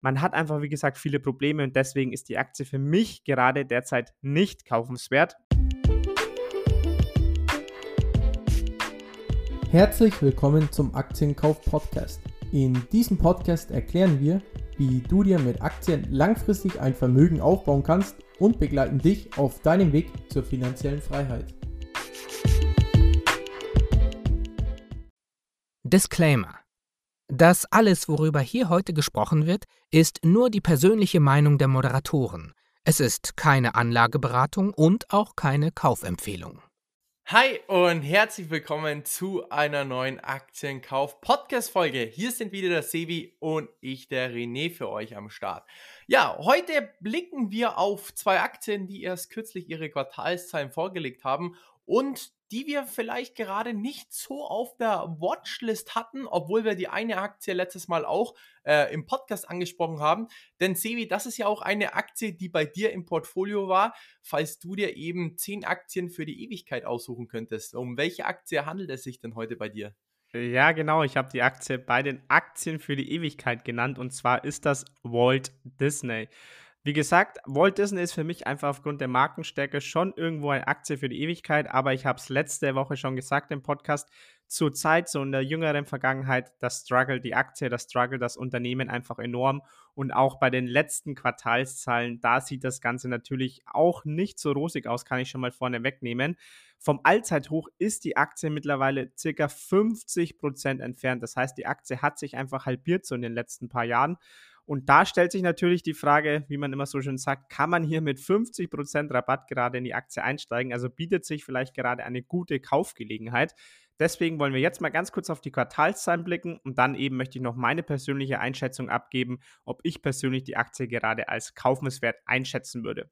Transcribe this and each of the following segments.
man hat einfach, wie gesagt, viele Probleme und deswegen ist die Aktie für mich gerade derzeit nicht kaufenswert. Herzlich willkommen zum Aktienkauf Podcast. In diesem Podcast erklären wir, wie du dir mit Aktien langfristig ein Vermögen aufbauen kannst und begleiten dich auf deinem Weg zur finanziellen Freiheit. Disclaimer das alles, worüber hier heute gesprochen wird, ist nur die persönliche Meinung der Moderatoren. Es ist keine Anlageberatung und auch keine Kaufempfehlung. Hi und herzlich willkommen zu einer neuen Aktienkauf-Podcast-Folge. Hier sind wieder der Sevi und ich, der René, für euch am Start. Ja, heute blicken wir auf zwei Aktien, die erst kürzlich ihre Quartalszahlen vorgelegt haben und die wir vielleicht gerade nicht so auf der Watchlist hatten, obwohl wir die eine Aktie letztes Mal auch äh, im Podcast angesprochen haben. Denn Sevi, das ist ja auch eine Aktie, die bei dir im Portfolio war, falls du dir eben zehn Aktien für die Ewigkeit aussuchen könntest. Um welche Aktie handelt es sich denn heute bei dir? Ja, genau. Ich habe die Aktie bei den Aktien für die Ewigkeit genannt und zwar ist das Walt Disney. Wie gesagt, Walt Disney ist für mich einfach aufgrund der Markenstärke schon irgendwo eine Aktie für die Ewigkeit, aber ich habe es letzte Woche schon gesagt im Podcast, zur Zeit, so in der jüngeren Vergangenheit, das Struggle die Aktie, das Struggle das Unternehmen einfach enorm und auch bei den letzten Quartalszahlen, da sieht das Ganze natürlich auch nicht so rosig aus, kann ich schon mal vorne wegnehmen. Vom Allzeithoch ist die Aktie mittlerweile circa 50 Prozent entfernt. Das heißt, die Aktie hat sich einfach halbiert so in den letzten paar Jahren. Und da stellt sich natürlich die Frage, wie man immer so schön sagt, kann man hier mit 50% Rabatt gerade in die Aktie einsteigen? Also bietet sich vielleicht gerade eine gute Kaufgelegenheit. Deswegen wollen wir jetzt mal ganz kurz auf die Quartalszahlen blicken und dann eben möchte ich noch meine persönliche Einschätzung abgeben, ob ich persönlich die Aktie gerade als kaufenswert einschätzen würde.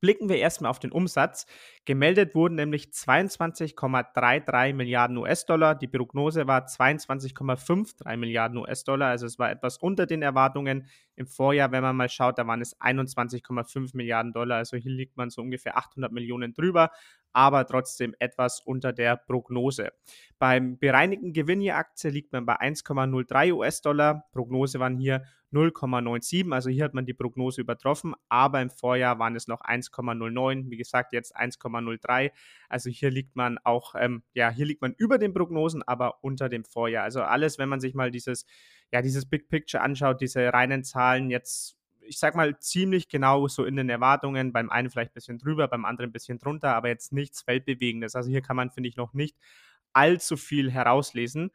Blicken wir erstmal auf den Umsatz. Gemeldet wurden nämlich 22,33 Milliarden US-Dollar. Die Prognose war 22,53 Milliarden US-Dollar. Also es war etwas unter den Erwartungen. Im Vorjahr, wenn man mal schaut, da waren es 21,5 Milliarden Dollar. Also hier liegt man so ungefähr 800 Millionen drüber, aber trotzdem etwas unter der Prognose. Beim bereinigten Gewinn je Aktie liegt man bei 1,03 US-Dollar. Prognose waren hier 0,97. Also hier hat man die Prognose übertroffen, aber im Vorjahr waren es noch 1,09. Wie gesagt, jetzt 1,03. Also hier liegt man auch, ähm, ja, hier liegt man über den Prognosen, aber unter dem Vorjahr. Also alles, wenn man sich mal dieses, ja, dieses Big Picture anschaut, diese reinen Zahlen jetzt ich sag mal, ziemlich genau so in den Erwartungen. Beim einen vielleicht ein bisschen drüber, beim anderen ein bisschen drunter, aber jetzt nichts Weltbewegendes. Also hier kann man, finde ich, noch nicht allzu viel herauslesen.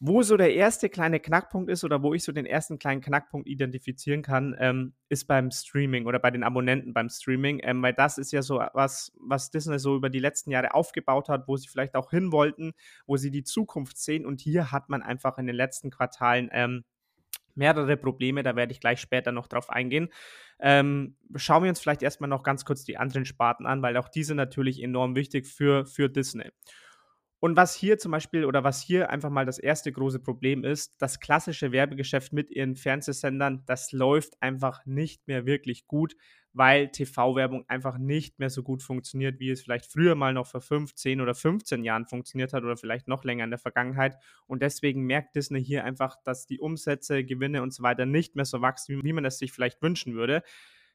Wo so der erste kleine Knackpunkt ist oder wo ich so den ersten kleinen Knackpunkt identifizieren kann, ähm, ist beim Streaming oder bei den Abonnenten beim Streaming, ähm, weil das ist ja so was, was Disney so über die letzten Jahre aufgebaut hat, wo sie vielleicht auch hin wollten, wo sie die Zukunft sehen und hier hat man einfach in den letzten Quartalen ähm, mehrere Probleme, da werde ich gleich später noch drauf eingehen. Ähm, schauen wir uns vielleicht erstmal noch ganz kurz die anderen Sparten an, weil auch diese natürlich enorm wichtig für, für Disney. Und was hier zum Beispiel oder was hier einfach mal das erste große Problem ist, das klassische Werbegeschäft mit ihren Fernsehsendern, das läuft einfach nicht mehr wirklich gut, weil TV-Werbung einfach nicht mehr so gut funktioniert, wie es vielleicht früher mal noch vor 15 oder 15 Jahren funktioniert hat oder vielleicht noch länger in der Vergangenheit. Und deswegen merkt Disney hier einfach, dass die Umsätze, Gewinne und so weiter nicht mehr so wachsen, wie man es sich vielleicht wünschen würde.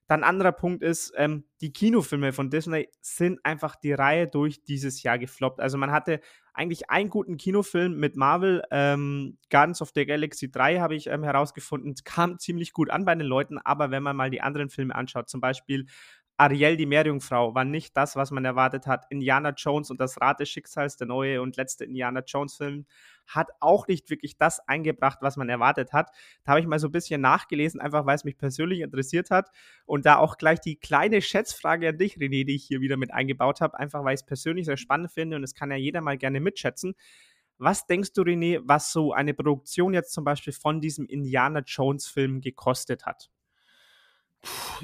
Dann anderer Punkt ist, ähm, die Kinofilme von Disney sind einfach die Reihe durch dieses Jahr gefloppt. Also man hatte eigentlich einen guten Kinofilm mit Marvel, ähm, Guardians of the Galaxy 3 habe ich ähm, herausgefunden, kam ziemlich gut an bei den Leuten, aber wenn man mal die anderen Filme anschaut, zum Beispiel Ariel, die Meerjungfrau, war nicht das, was man erwartet hat. Indiana Jones und das Rad des Schicksals, der neue und letzte Indiana Jones-Film, hat auch nicht wirklich das eingebracht, was man erwartet hat. Da habe ich mal so ein bisschen nachgelesen, einfach weil es mich persönlich interessiert hat. Und da auch gleich die kleine Schätzfrage an dich, René, die ich hier wieder mit eingebaut habe, einfach weil ich es persönlich sehr spannend finde und es kann ja jeder mal gerne mitschätzen. Was denkst du, René, was so eine Produktion jetzt zum Beispiel von diesem Indiana Jones-Film gekostet hat?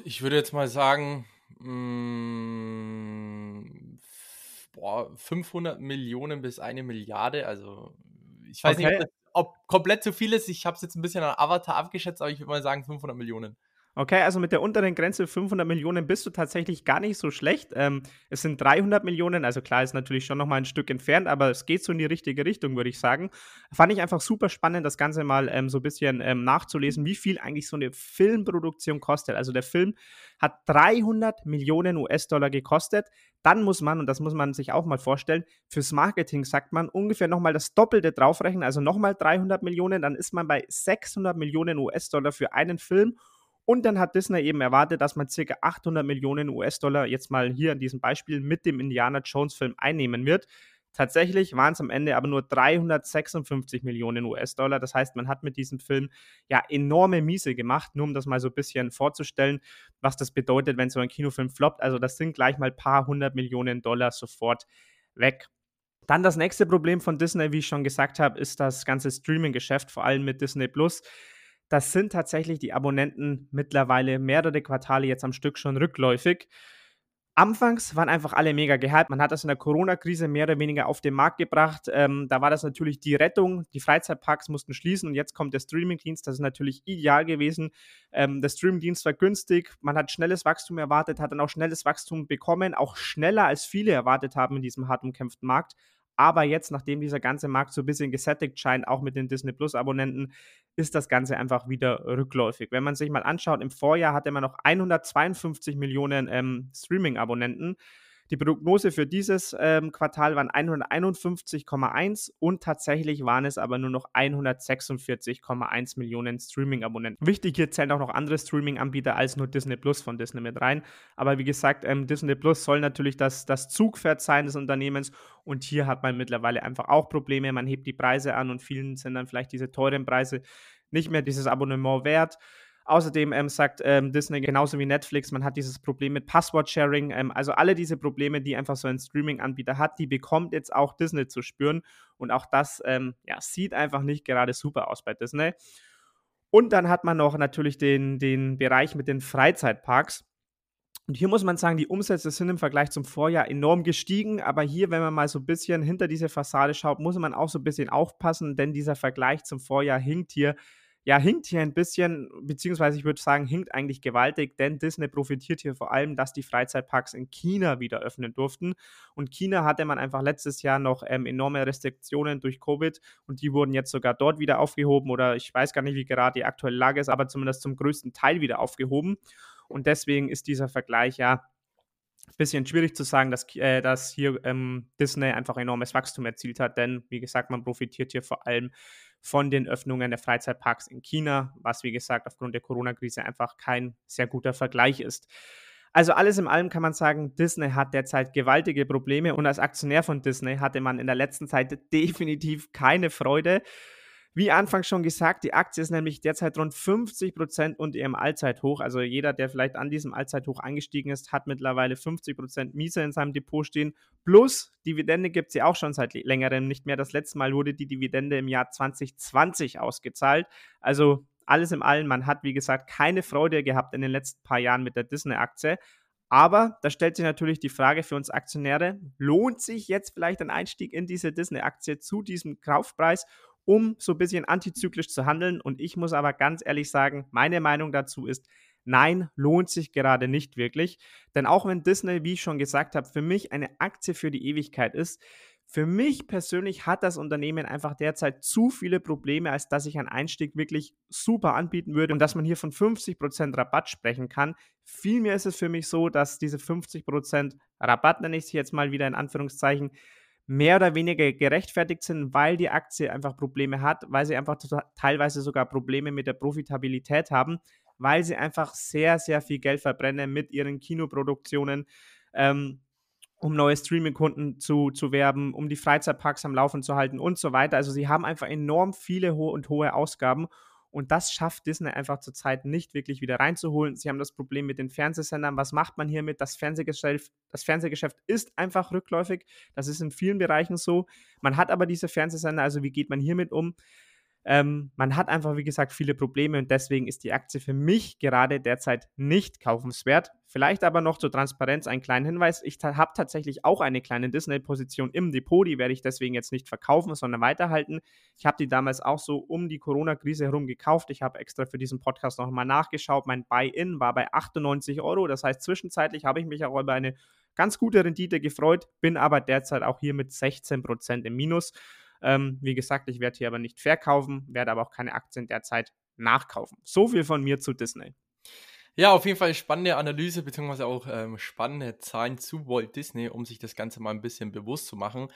Ich würde jetzt mal sagen, hm, boah, 500 Millionen bis eine Milliarde. Also, ich weiß okay. nicht, ob, das, ob komplett zu viel ist. Ich habe es jetzt ein bisschen an Avatar abgeschätzt, aber ich würde mal sagen 500 Millionen. Okay, also mit der unteren Grenze 500 Millionen bist du tatsächlich gar nicht so schlecht. Ähm, es sind 300 Millionen, also klar ist natürlich schon nochmal ein Stück entfernt, aber es geht so in die richtige Richtung, würde ich sagen. Fand ich einfach super spannend, das Ganze mal ähm, so ein bisschen ähm, nachzulesen, wie viel eigentlich so eine Filmproduktion kostet. Also der Film hat 300 Millionen US-Dollar gekostet. Dann muss man, und das muss man sich auch mal vorstellen, fürs Marketing sagt man ungefähr nochmal das Doppelte draufrechnen, also nochmal 300 Millionen, dann ist man bei 600 Millionen US-Dollar für einen Film und dann hat Disney eben erwartet, dass man ca. 800 Millionen US-Dollar jetzt mal hier in diesem Beispiel mit dem Indiana Jones-Film einnehmen wird. Tatsächlich waren es am Ende aber nur 356 Millionen US-Dollar. Das heißt, man hat mit diesem Film ja enorme Miese gemacht, nur um das mal so ein bisschen vorzustellen, was das bedeutet, wenn so ein Kinofilm floppt. Also das sind gleich mal ein paar hundert Millionen Dollar sofort weg. Dann das nächste Problem von Disney, wie ich schon gesagt habe, ist das ganze Streaming-Geschäft, vor allem mit Disney Plus. Das sind tatsächlich die Abonnenten mittlerweile mehrere Quartale jetzt am Stück schon rückläufig. Anfangs waren einfach alle mega gehypt. Man hat das in der Corona-Krise mehr oder weniger auf den Markt gebracht. Ähm, da war das natürlich die Rettung. Die Freizeitparks mussten schließen und jetzt kommt der Streaming-Dienst. Das ist natürlich ideal gewesen. Ähm, der Streaming-Dienst war günstig. Man hat schnelles Wachstum erwartet, hat dann auch schnelles Wachstum bekommen. Auch schneller als viele erwartet haben in diesem hart umkämpften Markt. Aber jetzt, nachdem dieser ganze Markt so ein bisschen gesättigt scheint, auch mit den Disney Plus Abonnenten, ist das Ganze einfach wieder rückläufig. Wenn man sich mal anschaut, im Vorjahr hatte man noch 152 Millionen ähm, Streaming-Abonnenten. Die Prognose für dieses ähm, Quartal waren 151,1 und tatsächlich waren es aber nur noch 146,1 Millionen Streaming-Abonnenten. Wichtig, hier zählen auch noch andere Streaming-Anbieter als nur Disney Plus von Disney mit rein. Aber wie gesagt, ähm, Disney Plus soll natürlich das, das Zugpferd sein des Unternehmens und hier hat man mittlerweile einfach auch Probleme. Man hebt die Preise an und vielen sind dann vielleicht diese teuren Preise nicht mehr dieses Abonnement wert. Außerdem ähm, sagt ähm, Disney genauso wie Netflix, man hat dieses Problem mit Passwort-Sharing. Ähm, also alle diese Probleme, die einfach so ein Streaming-Anbieter hat, die bekommt jetzt auch Disney zu spüren. Und auch das ähm, ja, sieht einfach nicht gerade super aus bei Disney. Und dann hat man noch natürlich den, den Bereich mit den Freizeitparks. Und hier muss man sagen, die Umsätze sind im Vergleich zum Vorjahr enorm gestiegen. Aber hier, wenn man mal so ein bisschen hinter diese Fassade schaut, muss man auch so ein bisschen aufpassen, denn dieser Vergleich zum Vorjahr hinkt hier ja, hinkt hier ein bisschen, beziehungsweise ich würde sagen, hinkt eigentlich gewaltig, denn Disney profitiert hier vor allem, dass die Freizeitparks in China wieder öffnen durften. Und China hatte man einfach letztes Jahr noch ähm, enorme Restriktionen durch Covid und die wurden jetzt sogar dort wieder aufgehoben oder ich weiß gar nicht, wie gerade die aktuelle Lage ist, aber zumindest zum größten Teil wieder aufgehoben. Und deswegen ist dieser Vergleich ja bisschen schwierig zu sagen, dass, äh, dass hier ähm, Disney einfach enormes Wachstum erzielt hat, denn wie gesagt, man profitiert hier vor allem von den Öffnungen der Freizeitparks in China, was wie gesagt aufgrund der Corona-Krise einfach kein sehr guter Vergleich ist. Also alles in allem kann man sagen, Disney hat derzeit gewaltige Probleme und als Aktionär von Disney hatte man in der letzten Zeit definitiv keine Freude. Wie anfangs schon gesagt, die Aktie ist nämlich derzeit rund 50% unter ihrem Allzeithoch. Also jeder, der vielleicht an diesem Allzeithoch eingestiegen ist, hat mittlerweile 50% Miese in seinem Depot stehen. Plus Dividende gibt es ja auch schon seit längerem nicht mehr. Das letzte Mal wurde die Dividende im Jahr 2020 ausgezahlt. Also alles im Allen, man hat wie gesagt keine Freude gehabt in den letzten paar Jahren mit der Disney-Aktie. Aber da stellt sich natürlich die Frage für uns Aktionäre, lohnt sich jetzt vielleicht ein Einstieg in diese Disney-Aktie zu diesem Kaufpreis um so ein bisschen antizyklisch zu handeln. Und ich muss aber ganz ehrlich sagen, meine Meinung dazu ist, nein, lohnt sich gerade nicht wirklich. Denn auch wenn Disney, wie ich schon gesagt habe, für mich eine Aktie für die Ewigkeit ist, für mich persönlich hat das Unternehmen einfach derzeit zu viele Probleme, als dass ich einen Einstieg wirklich super anbieten würde und dass man hier von 50% Rabatt sprechen kann. Vielmehr ist es für mich so, dass diese 50% Rabatt, nenne ich es jetzt mal wieder in Anführungszeichen, mehr oder weniger gerechtfertigt sind, weil die Aktie einfach Probleme hat, weil sie einfach teilweise sogar Probleme mit der Profitabilität haben, weil sie einfach sehr, sehr viel Geld verbrennen mit ihren Kinoproduktionen, ähm, um neue Streaming-Kunden zu, zu werben, um die Freizeitparks am Laufen zu halten und so weiter. Also sie haben einfach enorm viele ho und hohe Ausgaben und das schafft Disney einfach zurzeit nicht wirklich wieder reinzuholen. Sie haben das Problem mit den Fernsehsendern. Was macht man hiermit? Das Fernsehgeschäft, das Fernsehgeschäft ist einfach rückläufig. Das ist in vielen Bereichen so. Man hat aber diese Fernsehsender, also wie geht man hiermit um? Ähm, man hat einfach, wie gesagt, viele Probleme und deswegen ist die Aktie für mich gerade derzeit nicht kaufenswert. Vielleicht aber noch zur Transparenz einen kleinen Hinweis. Ich ta habe tatsächlich auch eine kleine Disney-Position im Depot, die werde ich deswegen jetzt nicht verkaufen, sondern weiterhalten. Ich habe die damals auch so um die Corona-Krise herum gekauft. Ich habe extra für diesen Podcast nochmal nachgeschaut. Mein Buy-in war bei 98 Euro. Das heißt, zwischenzeitlich habe ich mich auch über eine ganz gute Rendite gefreut, bin aber derzeit auch hier mit 16% im Minus. Ähm, wie gesagt, ich werde hier aber nicht verkaufen, werde aber auch keine Aktien derzeit nachkaufen. So viel von mir zu Disney. Ja, auf jeden Fall spannende Analyse beziehungsweise auch ähm, spannende Zahlen zu Walt Disney, um sich das Ganze mal ein bisschen bewusst zu machen.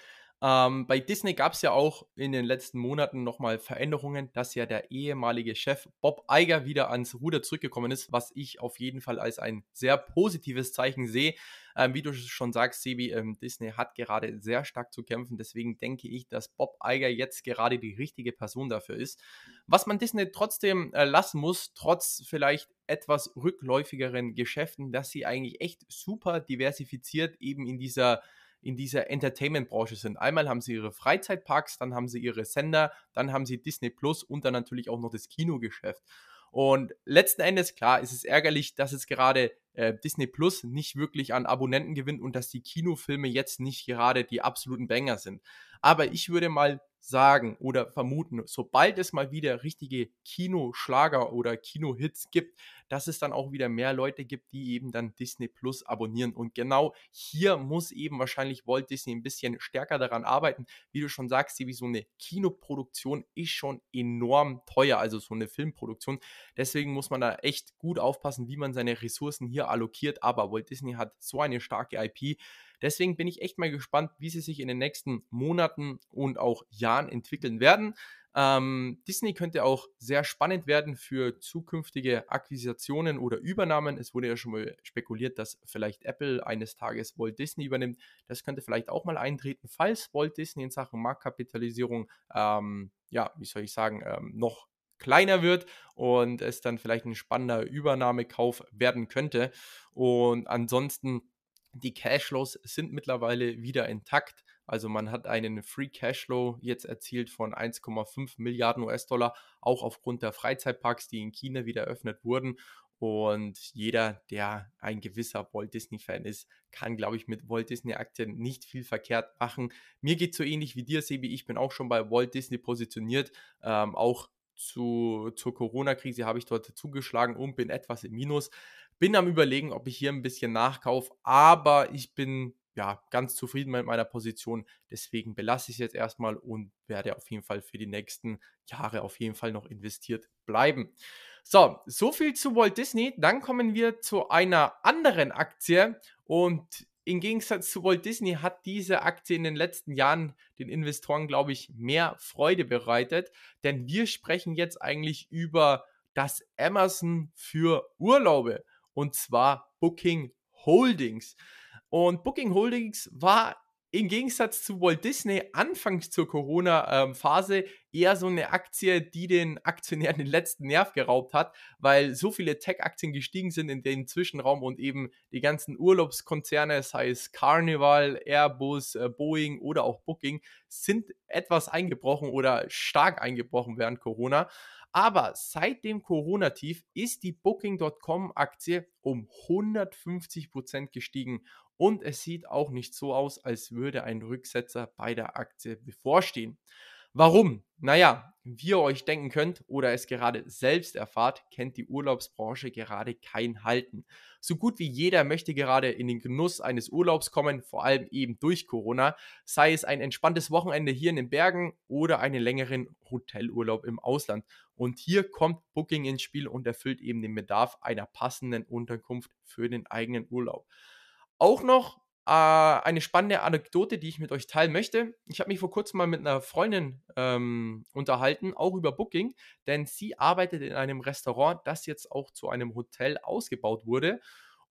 Ähm, bei Disney gab es ja auch in den letzten Monaten nochmal Veränderungen, dass ja der ehemalige Chef Bob Iger wieder ans Ruder zurückgekommen ist, was ich auf jeden Fall als ein sehr positives Zeichen sehe. Ähm, wie du schon sagst, Sebi, ähm, Disney hat gerade sehr stark zu kämpfen. Deswegen denke ich, dass Bob Iger jetzt gerade die richtige Person dafür ist. Was man Disney trotzdem äh, lassen muss, trotz vielleicht etwas rückläufigeren Geschäften, dass sie eigentlich echt super diversifiziert eben in dieser in dieser Entertainment-Branche sind. Einmal haben sie ihre Freizeitparks, dann haben sie ihre Sender, dann haben sie Disney Plus und dann natürlich auch noch das Kinogeschäft. Und letzten Endes, klar, ist es ärgerlich, dass es gerade äh, Disney Plus nicht wirklich an Abonnenten gewinnt und dass die Kinofilme jetzt nicht gerade die absoluten Banger sind. Aber ich würde mal sagen oder vermuten, sobald es mal wieder richtige Kinoschlager oder Kinohits gibt, dass es dann auch wieder mehr Leute gibt, die eben dann Disney Plus abonnieren. Und genau hier muss eben wahrscheinlich Walt Disney ein bisschen stärker daran arbeiten. Wie du schon sagst, wie so eine Kinoproduktion ist schon enorm teuer, also so eine Filmproduktion. Deswegen muss man da echt gut aufpassen, wie man seine Ressourcen hier allokiert. Aber Walt Disney hat so eine starke IP, Deswegen bin ich echt mal gespannt, wie sie sich in den nächsten Monaten und auch Jahren entwickeln werden. Ähm, Disney könnte auch sehr spannend werden für zukünftige Akquisitionen oder Übernahmen. Es wurde ja schon mal spekuliert, dass vielleicht Apple eines Tages Walt Disney übernimmt. Das könnte vielleicht auch mal eintreten, falls Walt Disney in Sachen Marktkapitalisierung, ähm, ja, wie soll ich sagen, ähm, noch kleiner wird und es dann vielleicht ein spannender Übernahmekauf werden könnte. Und ansonsten die Cashflows sind mittlerweile wieder intakt. Also man hat einen Free Cashflow jetzt erzielt von 1,5 Milliarden US-Dollar, auch aufgrund der Freizeitparks, die in China wieder eröffnet wurden. Und jeder, der ein gewisser Walt Disney-Fan ist, kann, glaube ich, mit Walt Disney-Aktien nicht viel verkehrt machen. Mir geht so ähnlich wie dir, Sebi. Ich bin auch schon bei Walt Disney positioniert. Ähm, auch zu, zur Corona-Krise habe ich dort zugeschlagen und bin etwas im Minus. Bin am Überlegen, ob ich hier ein bisschen nachkaufe, aber ich bin ja ganz zufrieden mit meiner Position. Deswegen belasse ich es jetzt erstmal und werde auf jeden Fall für die nächsten Jahre auf jeden Fall noch investiert bleiben. So, so viel zu Walt Disney. Dann kommen wir zu einer anderen Aktie und im Gegensatz zu Walt Disney hat diese Aktie in den letzten Jahren den Investoren, glaube ich, mehr Freude bereitet, denn wir sprechen jetzt eigentlich über das Amazon für Urlaube und zwar Booking Holdings. Und Booking Holdings war im Gegensatz zu Walt Disney anfangs zur Corona-Phase eher so eine Aktie, die den Aktionären den letzten Nerv geraubt hat, weil so viele Tech-Aktien gestiegen sind in den Zwischenraum und eben die ganzen Urlaubskonzerne, sei es Carnival, Airbus, äh, Boeing oder auch Booking, sind etwas eingebrochen oder stark eingebrochen während Corona. Aber seit dem Corona-Tief ist die Booking.com-Aktie um 150% gestiegen und es sieht auch nicht so aus, als würde ein Rücksetzer bei der Aktie bevorstehen. Warum? Naja, wie ihr euch denken könnt oder es gerade selbst erfahrt, kennt die Urlaubsbranche gerade kein Halten. So gut wie jeder möchte gerade in den Genuss eines Urlaubs kommen, vor allem eben durch Corona, sei es ein entspanntes Wochenende hier in den Bergen oder einen längeren Hotelurlaub im Ausland. Und hier kommt Booking ins Spiel und erfüllt eben den Bedarf einer passenden Unterkunft für den eigenen Urlaub. Auch noch äh, eine spannende Anekdote, die ich mit euch teilen möchte. Ich habe mich vor kurzem mal mit einer Freundin ähm, unterhalten, auch über Booking, denn sie arbeitet in einem Restaurant, das jetzt auch zu einem Hotel ausgebaut wurde.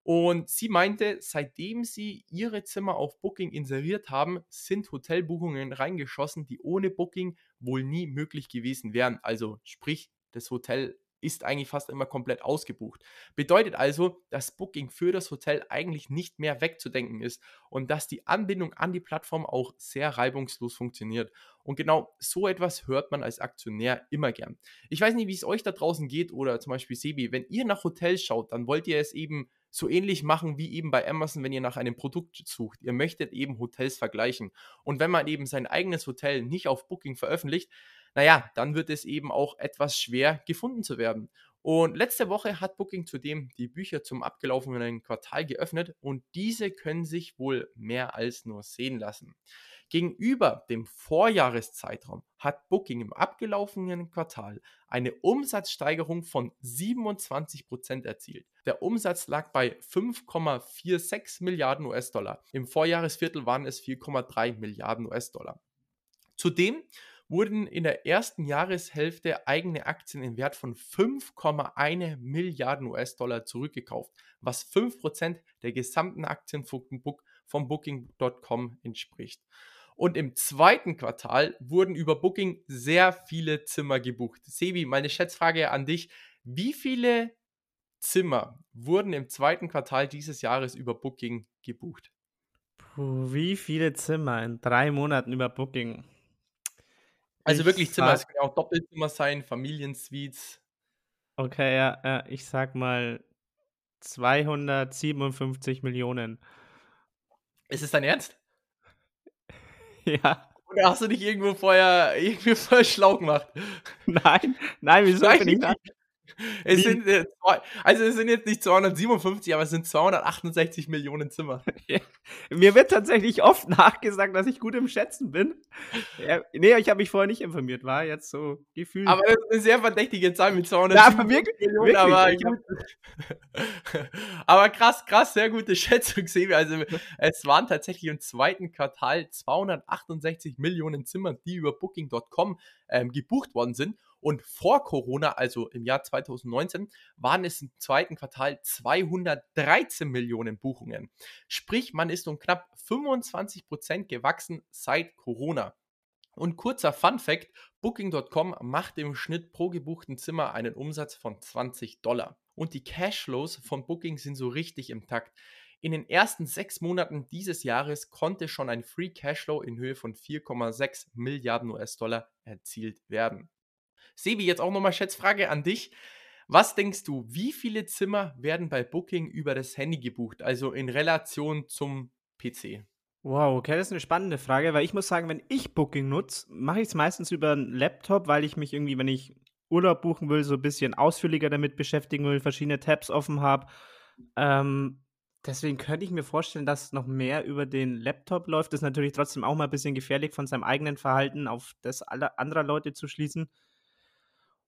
Und sie meinte, seitdem sie ihre Zimmer auf Booking inseriert haben, sind Hotelbuchungen reingeschossen, die ohne Booking wohl nie möglich gewesen wären. Also sprich, das Hotel ist eigentlich fast immer komplett ausgebucht. Bedeutet also, dass Booking für das Hotel eigentlich nicht mehr wegzudenken ist und dass die Anbindung an die Plattform auch sehr reibungslos funktioniert. Und genau so etwas hört man als Aktionär immer gern. Ich weiß nicht, wie es euch da draußen geht oder zum Beispiel Sebi, wenn ihr nach Hotels schaut, dann wollt ihr es eben so ähnlich machen wie eben bei Amazon, wenn ihr nach einem Produkt sucht. Ihr möchtet eben Hotels vergleichen. Und wenn man eben sein eigenes Hotel nicht auf Booking veröffentlicht, naja, dann wird es eben auch etwas schwer gefunden zu werden. Und letzte Woche hat Booking zudem die Bücher zum abgelaufenen Quartal geöffnet und diese können sich wohl mehr als nur sehen lassen. Gegenüber dem Vorjahreszeitraum hat Booking im abgelaufenen Quartal eine Umsatzsteigerung von 27% erzielt. Der Umsatz lag bei 5,46 Milliarden US-Dollar. Im Vorjahresviertel waren es 4,3 Milliarden US-Dollar. Zudem wurden in der ersten Jahreshälfte eigene Aktien im Wert von 5,1 Milliarden US-Dollar zurückgekauft, was 5% der gesamten Aktien von Booking.com entspricht. Und im zweiten Quartal wurden über Booking sehr viele Zimmer gebucht. Sebi, meine Schätzfrage an dich. Wie viele Zimmer wurden im zweiten Quartal dieses Jahres über Booking gebucht? Puh, wie viele Zimmer in drei Monaten über Booking? Also ich wirklich Zimmer, es können auch Doppelzimmer sein, Familiensuites. Okay, ja, ja, ich sag mal 257 Millionen. Ist es dein Ernst? Ja. Oder hast du dich irgendwo vorher irgendwie voll schlau gemacht? Nein, nein, wieso bin ich da? Es sind, äh, also es sind jetzt nicht 257, aber es sind 268 Millionen Zimmer. Ja. Mir wird tatsächlich oft nachgesagt, dass ich gut im Schätzen bin. Ja, nee, ich habe mich vorher nicht informiert, war jetzt so gefühlt. Aber das ist eine sehr verdächtige Zahl mit 257 wirklich, Millionen. aber, aber krass, krass, sehr gute Schätzung, Sebi. Also es waren tatsächlich im zweiten Quartal 268 Millionen Zimmer, die über Booking.com ähm, gebucht worden sind. Und vor Corona, also im Jahr 2019, waren es im zweiten Quartal 213 Millionen Buchungen. Sprich, man ist um knapp 25 Prozent gewachsen seit Corona. Und kurzer Fun Fact: Booking.com macht im Schnitt pro gebuchten Zimmer einen Umsatz von 20 Dollar. Und die Cashflows von Booking sind so richtig im Takt. In den ersten sechs Monaten dieses Jahres konnte schon ein Free Cashflow in Höhe von 4,6 Milliarden US-Dollar erzielt werden. Sebi, jetzt auch nochmal Schätzfrage an dich. Was denkst du, wie viele Zimmer werden bei Booking über das Handy gebucht, also in Relation zum PC? Wow, okay, das ist eine spannende Frage, weil ich muss sagen, wenn ich Booking nutze, mache ich es meistens über einen Laptop, weil ich mich irgendwie, wenn ich Urlaub buchen will, so ein bisschen ausführlicher damit beschäftigen will, verschiedene Tabs offen habe. Ähm, deswegen könnte ich mir vorstellen, dass noch mehr über den Laptop läuft. Das ist natürlich trotzdem auch mal ein bisschen gefährlich, von seinem eigenen Verhalten auf das aller anderer Leute zu schließen.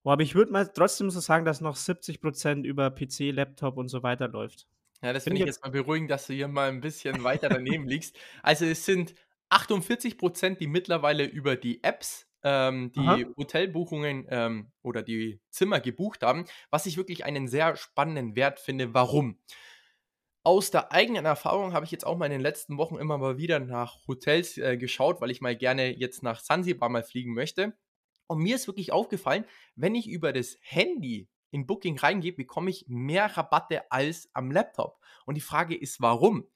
Oh, aber ich würde mal trotzdem so sagen, dass noch 70% über PC, Laptop und so weiter läuft. Ja, das finde ich ich jetzt mal beruhigend, dass du hier mal ein bisschen weiter daneben liegst. Also es sind 48 Prozent, die mittlerweile über die Apps ähm, die Aha. Hotelbuchungen ähm, oder die Zimmer gebucht haben, was ich wirklich einen sehr spannenden Wert finde. Warum? Aus der eigenen Erfahrung habe ich jetzt auch mal in den letzten Wochen immer mal wieder nach Hotels äh, geschaut, weil ich mal gerne jetzt nach Sansibar mal fliegen möchte. Und mir ist wirklich aufgefallen, wenn ich über das Handy in Booking reingehe, bekomme ich mehr Rabatte als am Laptop. Und die Frage ist, warum?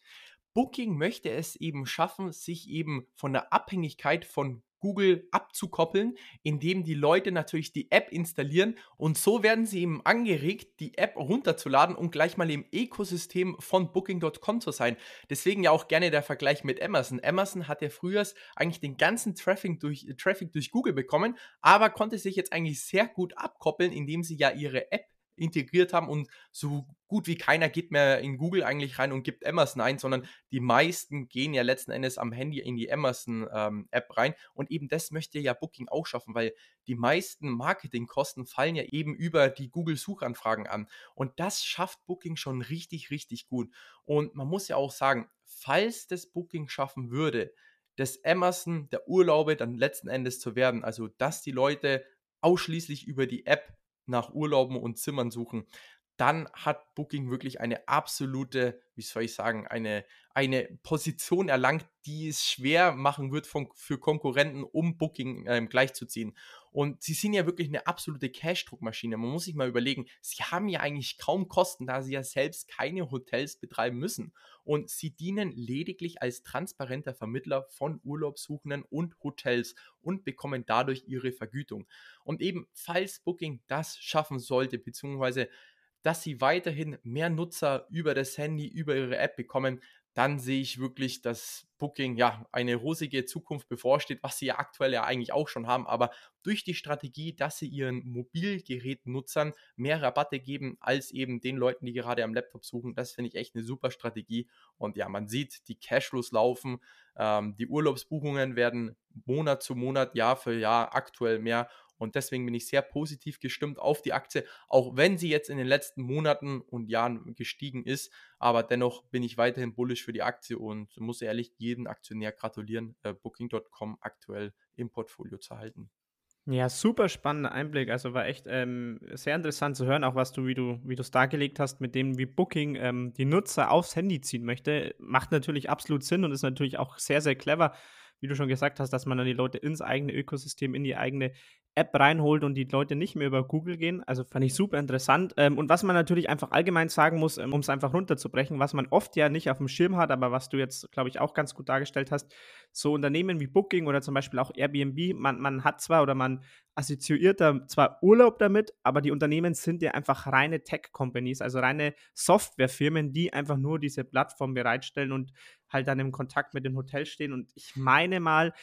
Booking möchte es eben schaffen, sich eben von der Abhängigkeit von Google abzukoppeln, indem die Leute natürlich die App installieren und so werden sie eben angeregt, die App runterzuladen und gleich mal im Ökosystem von Booking.com zu sein. Deswegen ja auch gerne der Vergleich mit Amazon. Amazon hat ja früher eigentlich den ganzen Traffic durch, Traffic durch Google bekommen, aber konnte sich jetzt eigentlich sehr gut abkoppeln, indem sie ja ihre App integriert haben und so gut wie keiner geht mehr in Google eigentlich rein und gibt Amazon ein, sondern die meisten gehen ja letzten Endes am Handy in die Amazon-App ähm, rein und eben das möchte ja Booking auch schaffen, weil die meisten Marketingkosten fallen ja eben über die Google-Suchanfragen an und das schafft Booking schon richtig, richtig gut und man muss ja auch sagen, falls das Booking schaffen würde, das Amazon der Urlaube dann letzten Endes zu werden, also dass die Leute ausschließlich über die App nach Urlauben und Zimmern suchen, dann hat Booking wirklich eine absolute, wie soll ich sagen, eine, eine Position erlangt, die es schwer machen wird von, für Konkurrenten, um Booking ähm, gleichzuziehen. Und sie sind ja wirklich eine absolute Cash-Druckmaschine. Man muss sich mal überlegen, sie haben ja eigentlich kaum Kosten, da sie ja selbst keine Hotels betreiben müssen. Und sie dienen lediglich als transparenter Vermittler von Urlaubssuchenden und Hotels und bekommen dadurch ihre Vergütung. Und eben, falls Booking das schaffen sollte, beziehungsweise dass sie weiterhin mehr Nutzer über das Handy, über ihre App bekommen, dann sehe ich wirklich, dass Booking ja eine rosige Zukunft bevorsteht, was sie ja aktuell ja eigentlich auch schon haben, aber durch die Strategie, dass sie ihren Mobilgerätnutzern mehr Rabatte geben als eben den Leuten, die gerade am Laptop suchen, das finde ich echt eine super Strategie. Und ja, man sieht, die Cashflows laufen, ähm, die Urlaubsbuchungen werden Monat zu Monat, Jahr für Jahr aktuell mehr und deswegen bin ich sehr positiv gestimmt auf die Aktie, auch wenn sie jetzt in den letzten Monaten und Jahren gestiegen ist. Aber dennoch bin ich weiterhin bullish für die Aktie und muss ehrlich jeden Aktionär gratulieren, äh, Booking.com aktuell im Portfolio zu halten. Ja, super spannender Einblick. Also war echt ähm, sehr interessant zu hören, auch was du, wie du, wie du es dargelegt hast, mit dem, wie Booking ähm, die Nutzer aufs Handy ziehen möchte. Macht natürlich absolut Sinn und ist natürlich auch sehr, sehr clever, wie du schon gesagt hast, dass man dann die Leute ins eigene Ökosystem, in die eigene App reinholt und die Leute nicht mehr über Google gehen. Also fand ich super interessant. Ähm, und was man natürlich einfach allgemein sagen muss, ähm, um es einfach runterzubrechen, was man oft ja nicht auf dem Schirm hat, aber was du jetzt, glaube ich, auch ganz gut dargestellt hast, so Unternehmen wie Booking oder zum Beispiel auch Airbnb, man, man hat zwar oder man assoziiert da zwar Urlaub damit, aber die Unternehmen sind ja einfach reine Tech-Companies, also reine Softwarefirmen, die einfach nur diese Plattform bereitstellen und halt dann im Kontakt mit den Hotels stehen. Und ich meine mal,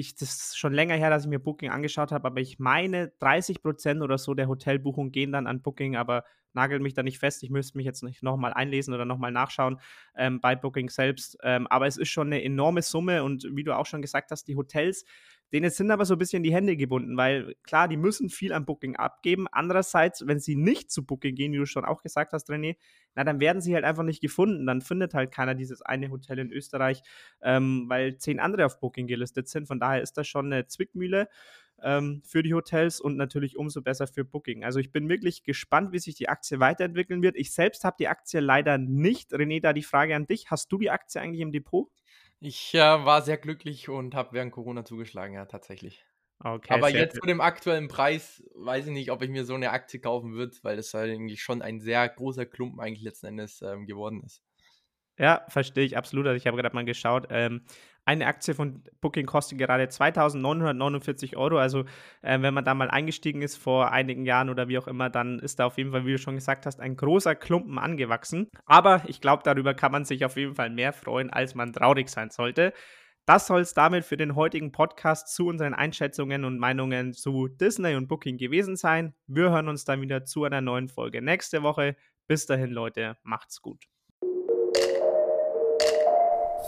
ich, das ist schon länger her, dass ich mir Booking angeschaut habe, aber ich meine, 30 Prozent oder so der Hotelbuchungen gehen dann an Booking, aber nagel mich da nicht fest. Ich müsste mich jetzt nicht nochmal einlesen oder nochmal nachschauen ähm, bei Booking selbst. Ähm, aber es ist schon eine enorme Summe und wie du auch schon gesagt hast, die Hotels Denen sind aber so ein bisschen die Hände gebunden, weil klar, die müssen viel an Booking abgeben. Andererseits, wenn sie nicht zu Booking gehen, wie du schon auch gesagt hast, René, na, dann werden sie halt einfach nicht gefunden. Dann findet halt keiner dieses eine Hotel in Österreich, ähm, weil zehn andere auf Booking gelistet sind. Von daher ist das schon eine Zwickmühle ähm, für die Hotels und natürlich umso besser für Booking. Also ich bin wirklich gespannt, wie sich die Aktie weiterentwickeln wird. Ich selbst habe die Aktie leider nicht. René, da die Frage an dich. Hast du die Aktie eigentlich im Depot? Ich äh, war sehr glücklich und habe während Corona zugeschlagen, ja, tatsächlich. Okay, Aber jetzt zu dem aktuellen Preis weiß ich nicht, ob ich mir so eine Aktie kaufen würde, weil das halt eigentlich schon ein sehr großer Klumpen eigentlich letzten Endes ähm, geworden ist. Ja, verstehe ich absolut. Also ich habe gerade mal geschaut. Ähm, eine Aktie von Booking kostet gerade 2.949 Euro. Also äh, wenn man da mal eingestiegen ist vor einigen Jahren oder wie auch immer, dann ist da auf jeden Fall, wie du schon gesagt hast, ein großer Klumpen angewachsen. Aber ich glaube, darüber kann man sich auf jeden Fall mehr freuen, als man traurig sein sollte. Das soll es damit für den heutigen Podcast zu unseren Einschätzungen und Meinungen zu Disney und Booking gewesen sein. Wir hören uns dann wieder zu einer neuen Folge nächste Woche. Bis dahin, Leute, macht's gut.